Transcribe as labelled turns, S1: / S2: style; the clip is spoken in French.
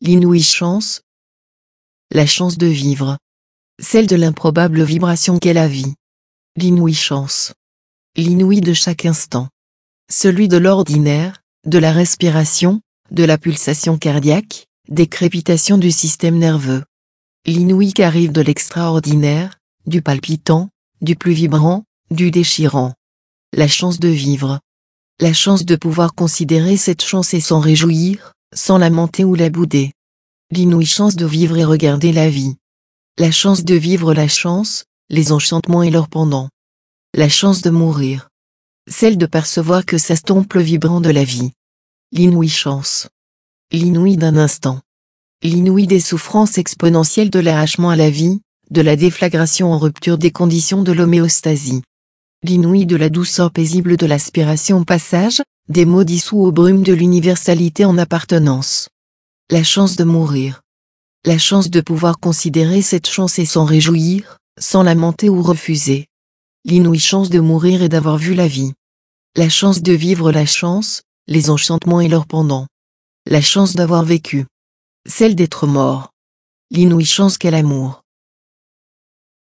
S1: L'inouïe chance. La chance de vivre. Celle de l'improbable vibration qu'est la vie. L'inouïe chance. L'inouïe de chaque instant. Celui de l'ordinaire, de la respiration, de la pulsation cardiaque, des crépitations du système nerveux. L'inouïe qui arrive de l'extraordinaire, du palpitant, du plus vibrant, du déchirant. La chance de vivre. La chance de pouvoir considérer cette chance et s'en réjouir, sans lamenter ou la bouder. L'inouïe chance de vivre et regarder la vie. La chance de vivre la chance, les enchantements et leurs pendants. La chance de mourir. Celle de percevoir que s'estompe le vibrant de la vie. L'inouïe chance. L'inouïe d'un instant. L'inouïe des souffrances exponentielles de l'arrachement à la vie, de la déflagration en rupture des conditions de l'homéostasie. L'inouïe de la douceur paisible de l'aspiration au passage, des mots dissous aux brumes de l'universalité en appartenance. La chance de mourir. La chance de pouvoir considérer cette chance et s'en réjouir, sans lamenter ou refuser. L'inouïe chance de mourir et d'avoir vu la vie. La chance de vivre la chance, les enchantements et leurs pendants. La chance d'avoir vécu. Celle d'être mort. L'inouïe chance qu'est l'amour.